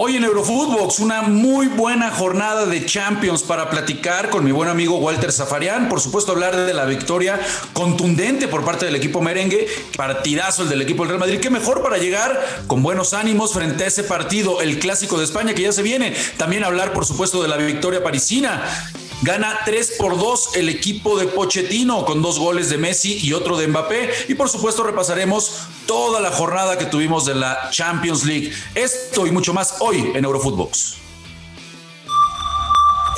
Hoy en Eurofootbox, una muy buena jornada de Champions para platicar con mi buen amigo Walter Zafarian. Por supuesto, hablar de la victoria contundente por parte del equipo merengue. Partidazo el del equipo del Real Madrid. Qué mejor para llegar con buenos ánimos frente a ese partido, el clásico de España que ya se viene. También hablar, por supuesto, de la victoria parisina. Gana 3 por 2 el equipo de Pochettino con dos goles de Messi y otro de Mbappé. Y por supuesto repasaremos toda la jornada que tuvimos de la Champions League. Esto y mucho más hoy en Eurofootbox.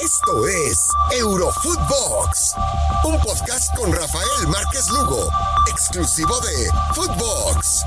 Esto es Eurofootbox, un podcast con Rafael Márquez Lugo, exclusivo de Footbox.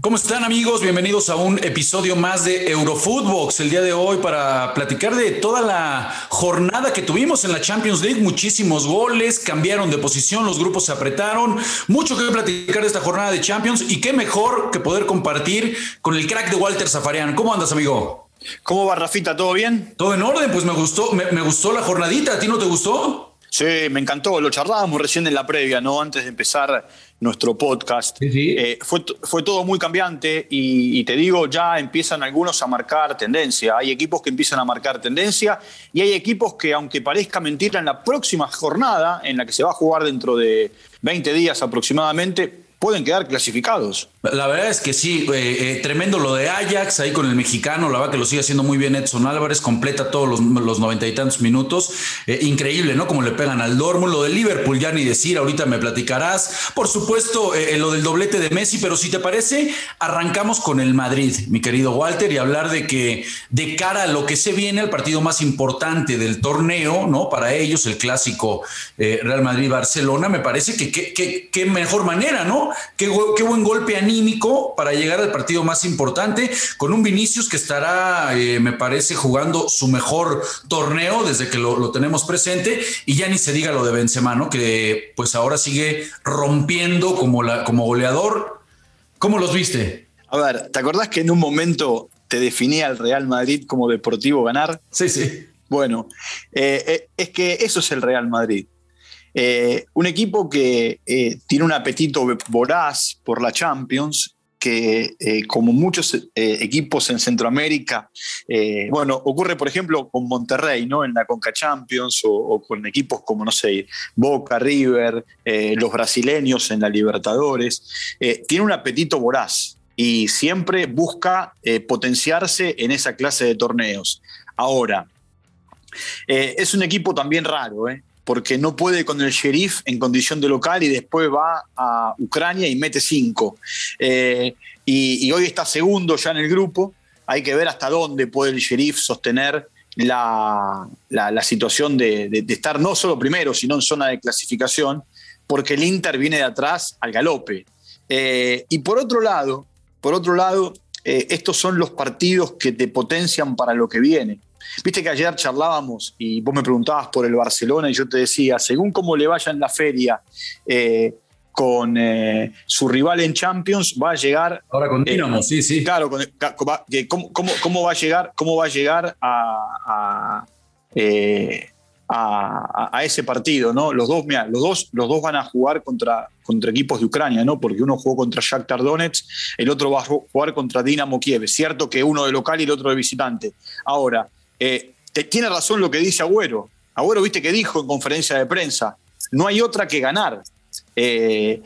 ¿Cómo están amigos? Bienvenidos a un episodio más de Eurofootbox el día de hoy para platicar de toda la jornada que tuvimos en la Champions League. Muchísimos goles, cambiaron de posición, los grupos se apretaron. Mucho que platicar de esta jornada de Champions y qué mejor que poder compartir con el crack de Walter Zafarian. ¿Cómo andas, amigo? ¿Cómo va, Rafita? ¿Todo bien? Todo en orden, pues me gustó, me, me gustó la jornadita. ¿A ti no te gustó? Sí, me encantó. Lo charlábamos recién en la previa, ¿no? Antes de empezar nuestro podcast. Sí, sí. Eh, fue, fue todo muy cambiante y, y, te digo, ya empiezan algunos a marcar tendencia. Hay equipos que empiezan a marcar tendencia y hay equipos que, aunque parezca mentira, en la próxima jornada, en la que se va a jugar dentro de 20 días aproximadamente, pueden quedar clasificados. La verdad es que sí, eh, eh, tremendo lo de Ajax ahí con el mexicano, la verdad que lo sigue haciendo muy bien Edson Álvarez, completa todos los, noventa y tantos minutos. Eh, increíble, ¿no? Como le pegan al Dortmund, lo de Liverpool, ya ni decir, ahorita me platicarás. Por supuesto, eh, lo del doblete de Messi, pero si te parece, arrancamos con el Madrid, mi querido Walter, y hablar de que de cara a lo que se viene, el partido más importante del torneo, ¿no? Para ellos, el clásico Real Madrid-Barcelona, me parece que qué mejor manera, ¿no? Qué, qué buen golpe anímico para llegar al partido más importante, con un Vinicius que estará, eh, me parece, jugando su mejor torneo desde que lo, lo, tenemos presente, y ya ni se diga lo de Benzema, ¿no? Que pues ahora sigue rompiendo como, la, como goleador. ¿Cómo los viste? A ver, ¿te acordás que en un momento te definía el Real Madrid como deportivo ganar? Sí, sí. Bueno, eh, eh, es que eso es el Real Madrid. Eh, un equipo que eh, tiene un apetito voraz por la Champions, que eh, como muchos equipos en Centroamérica, bueno, ocurre por ejemplo con Monterrey, ¿no? En la Conca Champions o, o con equipos como, no sé, Boca, River, los brasileños en la Libertadores, tiene un apetito voraz y siempre busca potenciarse en esa clase de torneos. Ahora, es un equipo también raro, ¿eh? Porque no puede con el sheriff en condición de local y después va a Ucrania y mete cinco. Eh, y, hoy está segundo ya en el grupo. Hay que ver hasta dónde puede el sheriff sostener la, situación de, estar no solo primero, sino en zona de clasificación, porque el Inter viene de atrás al galope. Eh, y por otro lado, por otro lado, eh, estos son los partidos que te potencian para lo que viene. Viste que ayer charlábamos y vos me preguntabas por el Barcelona y yo te decía, según cómo le vaya en la feria eh, con eh, su rival en Champions, va a llegar. Ahora con Dinamo, eh, sí, sí. Claro, con, ¿cómo, cómo, cómo, va a llegar, cómo va a, llegar a, a, a, a ese partido, ¿no? Los dos, mira, los dos, los dos van a jugar contra, contra equipos de Ucrania, ¿no? Porque uno jugó contra Shakhtar Donetsk, el otro va a jugar contra Dinamo Kiev. Cierto que uno de local y el otro de visitante. Ahora, eh, tiene razón lo que dice Agüero. Agüero, viste que dijo en conferencia de prensa, no hay otra que ganar. Eh,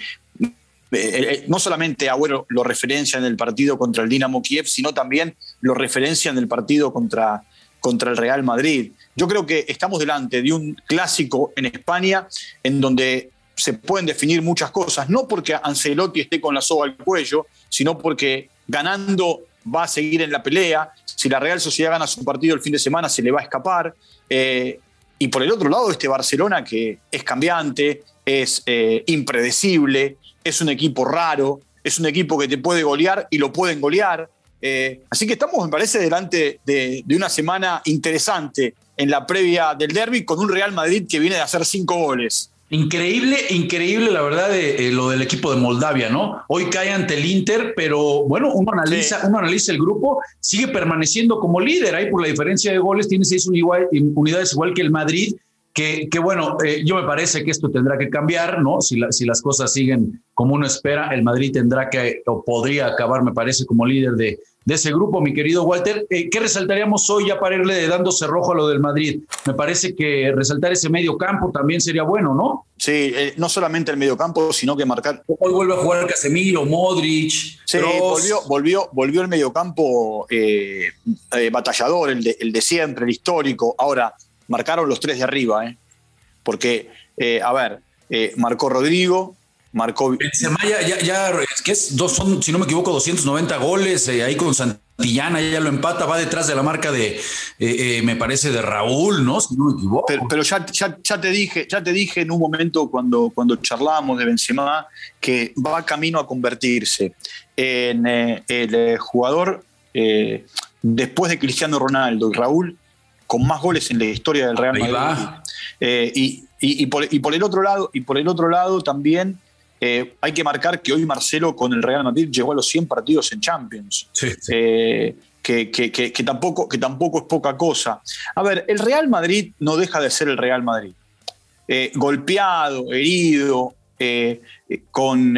eh, no solamente Agüero lo referencia en el partido contra el Dinamo Kiev, sino también lo referencia en el partido contra, contra el Real Madrid. Yo creo que estamos delante de un clásico en España en donde se pueden definir muchas cosas, no porque Ancelotti esté con la soga al cuello, sino porque ganando va a seguir en la pelea. Si la Real Sociedad gana su partido el fin de semana, se le va a escapar. Eh, y por el otro lado, este Barcelona que es cambiante, es eh, impredecible, es un equipo raro, es un equipo que te puede golear y lo pueden golear. Eh, así que estamos, me parece, delante de, de, una semana interesante en la previa del derby con un Real Madrid que viene de hacer cinco goles. Increíble, increíble la verdad de, eh, lo del equipo de Moldavia, ¿no? Hoy cae ante el Inter, pero bueno, uno analiza, sí. uno analiza el grupo, sigue permaneciendo como líder ahí por la diferencia de goles, tiene seis unidades igual que el Madrid, que, que bueno, eh, yo me parece que esto tendrá que cambiar, ¿no? Si, la, si las cosas siguen como uno espera, el Madrid tendrá que, o podría acabar, me parece, como líder de, de ese grupo, mi querido Walter. Eh, ¿Qué resaltaríamos hoy ya para irle dando cerrojo a lo del Madrid? Me parece que resaltar ese medio campo también sería bueno, ¿no? Sí, eh, no solamente el medio campo, sino que marcar. Hoy vuelve a jugar Casemiro, Modric. Sí, volvió, volvió, volvió el medio campo eh, batallador, el de, el de siempre, el histórico. Ahora, marcaron los tres de arriba, ¿eh? Porque, a ver, marcó Rodrigo, marcó. Benzema ya, ya, que es dos, son, si no me equivoco, 290 goles eh, ahí con Santillana, ya lo empata, va detrás de la marca de, eh, eh, me parece, de Raúl, ¿no? Si no me equivoco. Pero, ya, ya, te dije, ya te dije en un momento cuando, cuando charlábamos de Benzema que va camino a convertirse en el jugador después de Cristiano Ronaldo y Raúl con más goles en la historia del Real Madrid. y, y, por, y, por, el otro lado, y por el otro lado también eh, hay que marcar que hoy Marcelo con el Real Madrid llegó a los 100 partidos en Champions. Eh, que, tampoco, que tampoco es poca cosa. A ver, el Real Madrid no deja de ser el Real Madrid. Eh, golpeado, herido, con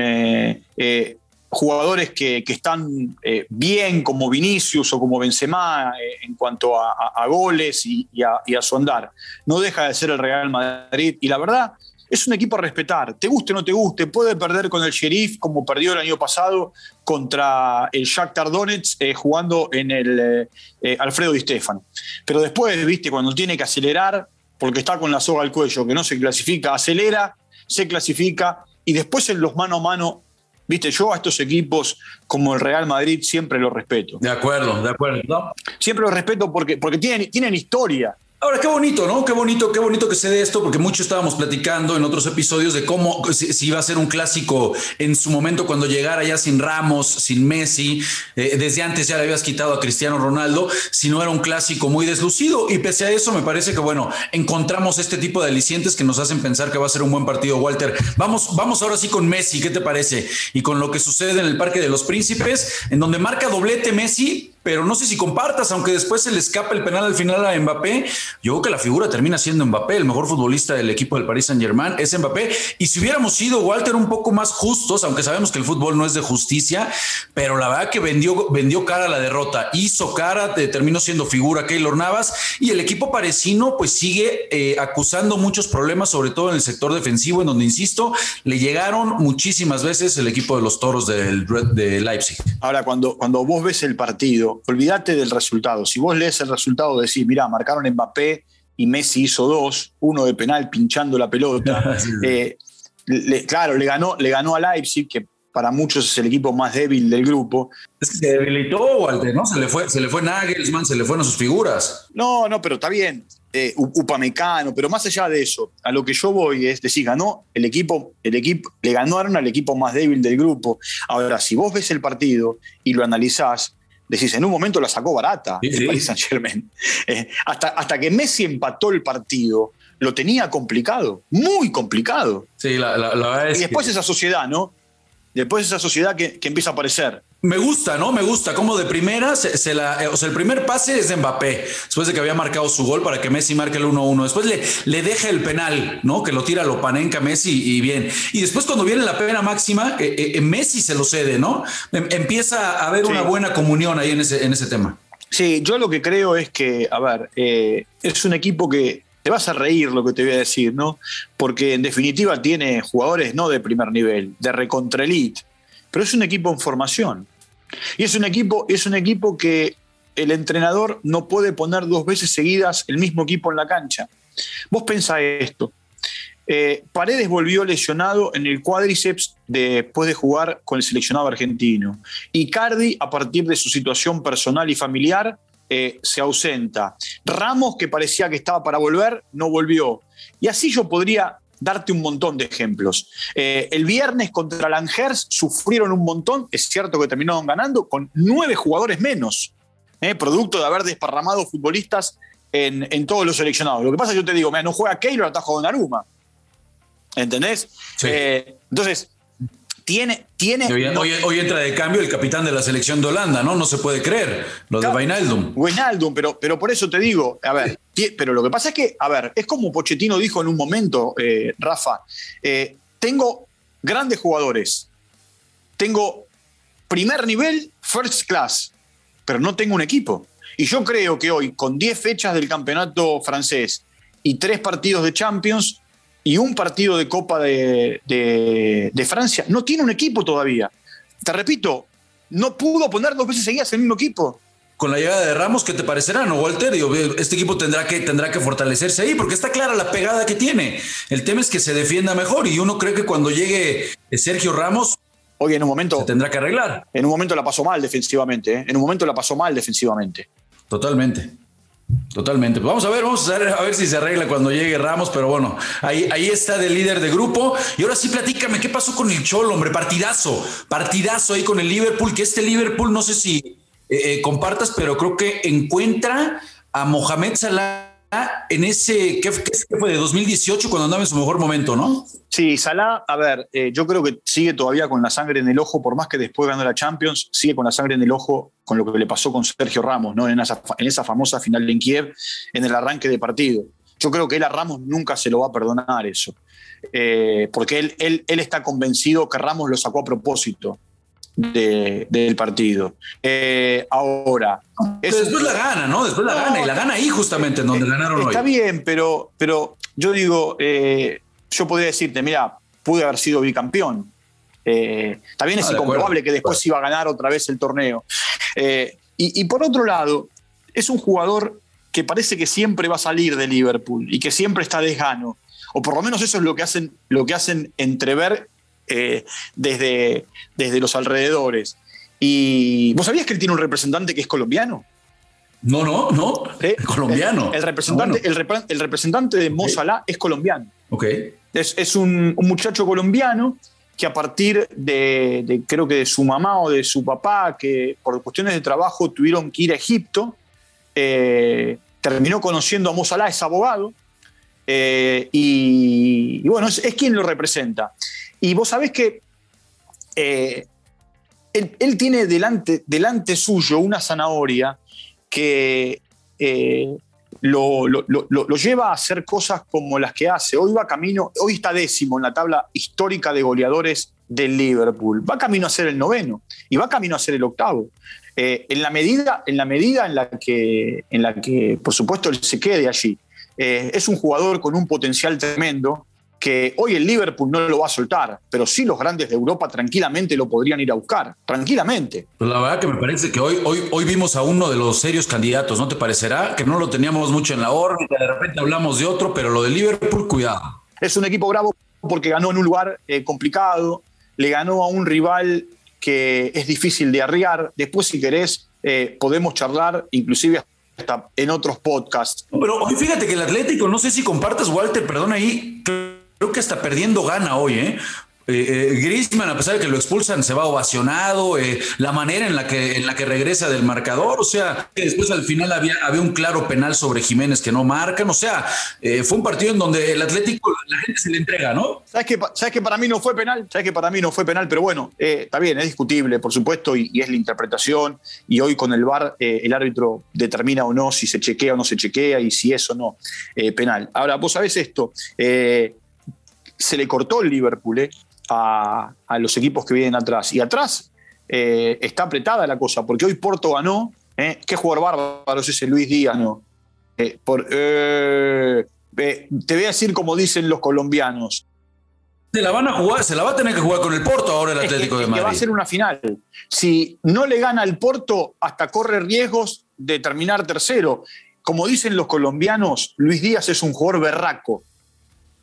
jugadores que, están bien como Vinicius o como Benzema en cuanto a, goles y, a, y, a, su andar. No deja de ser el Real Madrid. Y la verdad, es un equipo a respetar, te guste o no te guste, puede perder con el Sheriff como perdió el año pasado contra el Shakhtar Donetsk eh, jugando en el eh, eh, Alfredo Di Stefano. Pero después, viste, cuando tiene que acelerar, porque está con la soga al cuello, que no se clasifica, acelera, se clasifica y después en los mano a mano Viste, yo a estos equipos como el Real Madrid siempre los respeto. De acuerdo, de acuerdo. Siempre los respeto porque, porque tienen, tienen historia. Ahora, qué bonito, ¿no? Qué bonito, qué bonito que se dé esto, porque mucho estábamos platicando en otros episodios de cómo si, iba a ser un clásico en su momento cuando llegara ya sin Ramos, sin Messi, eh, desde antes ya le habías quitado a Cristiano Ronaldo, si no era un clásico muy deslucido. Y pese a eso, me parece que, bueno, encontramos este tipo de alicientes que nos hacen pensar que va a ser un buen partido, Walter. Vamos, vamos ahora sí con Messi, ¿qué te parece? Y con lo que sucede en el Parque de los Príncipes, en donde marca doblete Messi, pero no sé si compartas, aunque después se le escapa el penal al final a Mbappé. Yo creo que la figura termina siendo Mbappé, el mejor futbolista del equipo del Paris Saint Germain es Mbappé. Y si hubiéramos sido, Walter, un poco más justos, aunque sabemos que el fútbol no es de justicia, pero la verdad que vendió, vendió cara a la derrota, hizo cara, terminó siendo figura Keylor Navas y el equipo parecino pues sigue eh, acusando muchos problemas, sobre todo en el sector defensivo, en donde, insisto, le llegaron muchísimas veces el equipo de los toros del, de Leipzig. Ahora, cuando, cuando vos ves el partido, olvídate del resultado. Si vos lees el resultado, decís, mirá, marcaron Mbappé y Messi hizo dos, uno de penal pinchando la pelota. Eh, claro, le ganó, le ganó a Leipzig, que para muchos es el equipo más débil del grupo. Es que se debilitó, Walter, ¿no? Se le fue, se le fue Nagelsmann, se le fueron sus figuras. No, no, pero está bien. Eh, Upamecano, pero más allá de eso, a lo que yo voy es decir, ganó el equipo, el equipo, le ganaron al equipo más débil del grupo. Ahora, si vos ves el partido y lo analizás, decís, en un momento la sacó barata el Paris Saint Germain. Eh, hasta, hasta que Messi empató el partido, lo tenía complicado, muy complicado. Sí, la, la, y después esa sociedad, ¿no? Después esa sociedad que, que empieza a aparecer. Me gusta, ¿no? Me gusta como de primera se, la, eh, o sea, el primer pase es de Mbappé, después de que había marcado su gol para que Messi marque el 1-1. Después le, le deja el penal, ¿no? Que lo tira, lo panenca Messi y bien. Y después cuando viene la pena máxima, eh, eh, Messi se lo cede, ¿no? Em, empieza a haber una buena comunión ahí en ese, en ese tema. Sí, yo lo que creo es que, a ver, es un equipo que te vas a reír lo que te voy a decir, ¿no? Porque en definitiva tiene jugadores no de primer nivel, de recontra pero es un equipo en formación. Y es un equipo, es un equipo que el entrenador no puede poner dos veces seguidas el mismo equipo en la cancha. Vos pensá esto. Eh, Paredes volvió lesionado en el cuádriceps después de jugar con el seleccionado argentino. Y Cardi, a partir de su situación personal y familiar, eh, se ausenta. Ramos, que parecía que estaba para volver, no volvió. Y así yo podría darte un montón de ejemplos. Eh, el viernes contra Langers sufrieron un montón, es cierto que terminaron ganando con nueve jugadores menos, eh, producto de haber desparramado futbolistas en, todos los seleccionados. Lo que pasa es que yo te digo, mira, no juega Keylor, atajo Donnarumma. ¿Entendés? Eh, entonces, tiene. tiene hoy, entra de cambio el capitán de la selección de Holanda, ¿no? No se puede creer. Lo de Wijnaldum. Wijnaldum, pero, pero por eso te digo, a ver, pero lo que pasa es que, a ver, es como Pochettino dijo en un momento, eh, Rafa, eh, tengo grandes jugadores, tengo primer nivel, first class, pero no tengo un equipo. Y yo creo que hoy, con 10 fechas del campeonato francés y 3 partidos de Champions y un partido de Copa de, de Francia, no tiene un equipo todavía. Te repito, no pudo poner dos veces seguidas el mismo equipo con la llegada de Ramos, ¿qué te parecerá, no, Walter? Este equipo tendrá que, tendrá que fortalecerse ahí, porque está clara la pegada que tiene. El tema es que se defienda mejor y uno cree que cuando llegue Sergio Ramos, Hoy en un momento. Se tendrá que arreglar. En un momento la pasó mal defensivamente. ¿eh? En un momento la pasó mal defensivamente. Totalmente. Totalmente. Vamos a ver, vamos a ver, a ver si se arregla cuando llegue Ramos, pero bueno, ahí, ahí está de líder de grupo. Y ahora sí, platícame, ¿qué pasó con el Cholo, hombre? Partidazo, partidazo ahí con el Liverpool, que este Liverpool, no sé si eh, eh, compartas, pero creo que encuentra a Mohamed Salah en ese, ¿qué, fue? De 2018 cuando andaba en su mejor momento, ¿no? Sí, Salah, a ver, eh, yo creo que sigue todavía con la sangre en el ojo, por más que después ganó la Champions, sigue con la sangre en el ojo con lo que le pasó con Sergio Ramos, ¿no? En esa, en esa famosa final en Kiev, en el arranque de partido. Yo creo que él a Ramos nunca se lo va a perdonar eso, porque él, él, él está convencido que Ramos lo sacó a propósito del partido. Eh, ahora. después la gana, ¿no? Después la gana, y la gana ahí justamente en donde ganaron está hoy. Está bien, pero, pero yo digo, eh, yo podría decirte, mira, pude haber sido bicampeón. Eh, también es ah, incomprobable que después iba a ganar otra vez el torneo. Y, y, por otro lado, es un jugador que parece que siempre va a salir de Liverpool y que siempre está desgano. O por lo menos eso es lo que hacen, lo que hacen entrever eh, desde, desde los alrededores. ¿Y vos sabías que él tiene un representante que es colombiano? No, no, no. Colombiano. El, representante, el, representante de Mo es colombiano. Ok. Es, un, muchacho colombiano que a partir de, creo que de su mamá o de su papá, que por cuestiones de trabajo tuvieron que ir a Egipto, eh, terminó conociendo a Mo es abogado, eh, y, bueno, es, es, quien lo representa. Y vos sabés que eh, él, tiene delante, delante suyo una zanahoria que eh, lo, lleva a hacer cosas como las que hace. Hoy va camino, hoy está décimo en la tabla histórica de goleadores del Liverpool. Va camino a ser el noveno y va camino a ser el octavo. Eh, en, la medida, en la medida en la que, en la que, por supuesto, él se quede allí. es un jugador con un potencial tremendo que hoy el Liverpool no lo va a soltar, pero sí los grandes de Europa tranquilamente lo podrían ir a buscar, tranquilamente. Pues la verdad que me parece que hoy, hoy, hoy vimos a uno de los serios candidatos, ¿no te parecerá? Que no lo teníamos mucho en la órbita, de repente hablamos de otro, pero lo de Liverpool, cuidado. Es un equipo bravo porque ganó en un lugar eh, complicado, le ganó a un rival que es difícil de arriar. Después, si querés, eh, podemos charlar, inclusive hasta en otros podcasts. Pero hoy fíjate que el Atlético, no sé si compartas, Walter, perdón ahí, creo que está perdiendo gana hoy, ¿eh? Eh, eh, Griezmann, a pesar de que lo expulsan, se va ovacionado, eh, la manera en la, que, en la que regresa del marcador, o sea, después al final había, había un claro penal sobre Jiménez que no marcan, o sea, fue un partido en donde el Atlético, la gente se le entrega, ¿no? ¿Sabes que, ¿Sabes que para mí no fue penal? ¿Sabes que para mí no fue penal? Pero bueno, está bien, es discutible, por supuesto, y, es la interpretación, y hoy con el VAR el árbitro determina o no si se chequea o no se chequea, y si es o no penal. Ahora, vos sabés esto, se le cortó el Liverpool, ¿eh? a, los equipos que vienen atrás. Y atrás eh, está apretada la cosa, porque hoy Porto ganó. ¿eh? ¿Qué jugador bárbaro es ese Luis Díaz? No? Eh, te voy a decir como dicen los colombianos. Se la van a jugar, se la va a tener que jugar con el Porto ahora el Atlético de Madrid. va a ser una final. Si no le gana el Porto, hasta corre riesgos de terminar tercero. Como dicen los colombianos, Luis Díaz es un jugador berraco.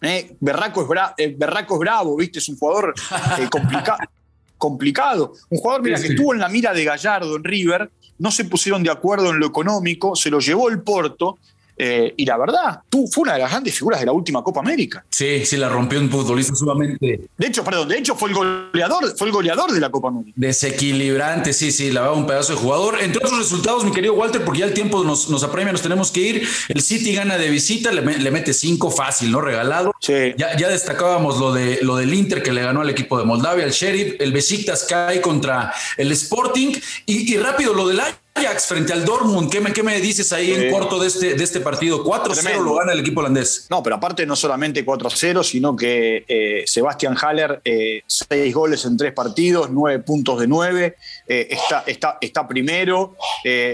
¿Eh? Berraco, es eh, Berraco es bravo, ¿viste? Es un jugador eh, complicado. Un jugador, mira, que estuvo en la mira de Gallardo en River, no se pusieron de acuerdo en lo económico, se lo llevó el Porto eh, y la verdad, tú fue una de las grandes figuras de la última Copa América. Sí, sí, la rompió un futbolista sumamente. De hecho, perdón, de hecho fue el goleador, fue el goleador de la Copa América. Desequilibrante, sí, sí, la va un pedazo de jugador. Entre otros resultados, mi querido Walter, porque ya el tiempo nos, apremia, nos tenemos que ir. El City gana de visita, le, mete cinco fácil, ¿no? Regalado. Sí. Ya, ya, destacábamos lo, de, lo del Inter que le ganó al equipo de Moldavia, el Sheriff, el Besiktas cae contra el Sporting y, y rápido lo del año Ajax frente al Dortmund. ¿Qué me, qué me dices ahí en corto de este, de este partido? 4-0 lo gana el equipo holandés. No, pero aparte no solamente 4-0, sino que eh, Sebastián Haller, eh, seis goles en tres partidos, nueve puntos de nueve, eh, está, está, está primero,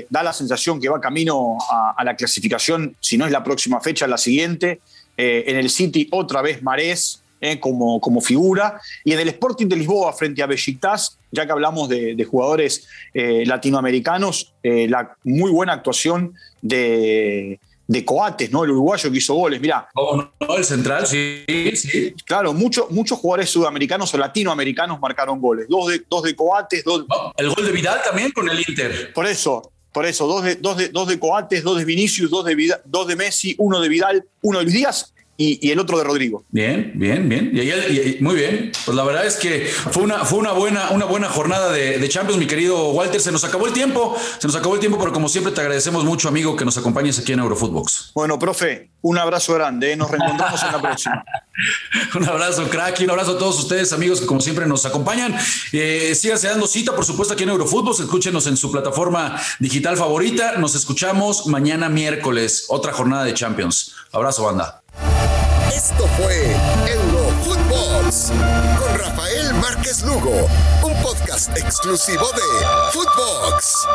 da la sensación que va camino a, la clasificación, si no es la próxima fecha, la siguiente. en el City otra vez Marés, eh, como, como, figura. Y en el Sporting de Lisboa frente a Besiktas, ya que hablamos de, jugadores eh, latinoamericanos, eh, la muy buena actuación de, de, Coates, ¿no? el uruguayo que hizo goles. Mirá. Oh, no, el central, sí, sí. Claro, muchos jugadores sudamericanos o latinoamericanos marcaron goles. Dos de, dos de Coates, dos. el gol de Vidal también con el Inter. Por eso, por eso, dos de, dos de, dos de Coates, dos de Vinicius, dos de, dos de Messi, uno de Vidal, uno de Luis Díaz y, el otro de Rodrigo. Bien, bien, bien. Y, muy bien. Pues la verdad es que fue una, fue una, buena, una buena jornada de, de, Champions, mi querido Walter. Se nos acabó el tiempo, se nos acabó el tiempo, pero como siempre te agradecemos mucho, amigo, que nos acompañes aquí en Eurofootbox. Bueno, profe, un abrazo grande. ¿eh? Nos reencontramos en la próxima. un abrazo, crack, y un abrazo a todos ustedes, amigos, que como siempre nos acompañan. Eh, síganse dando cita, por supuesto, aquí en Eurofootbox. Escúchenos en su plataforma digital favorita. Nos escuchamos mañana miércoles, otra jornada de Champions. Abrazo, banda. Esto fue Eurofootbox con Rafael Márquez Lugo, un podcast exclusivo de Footbox.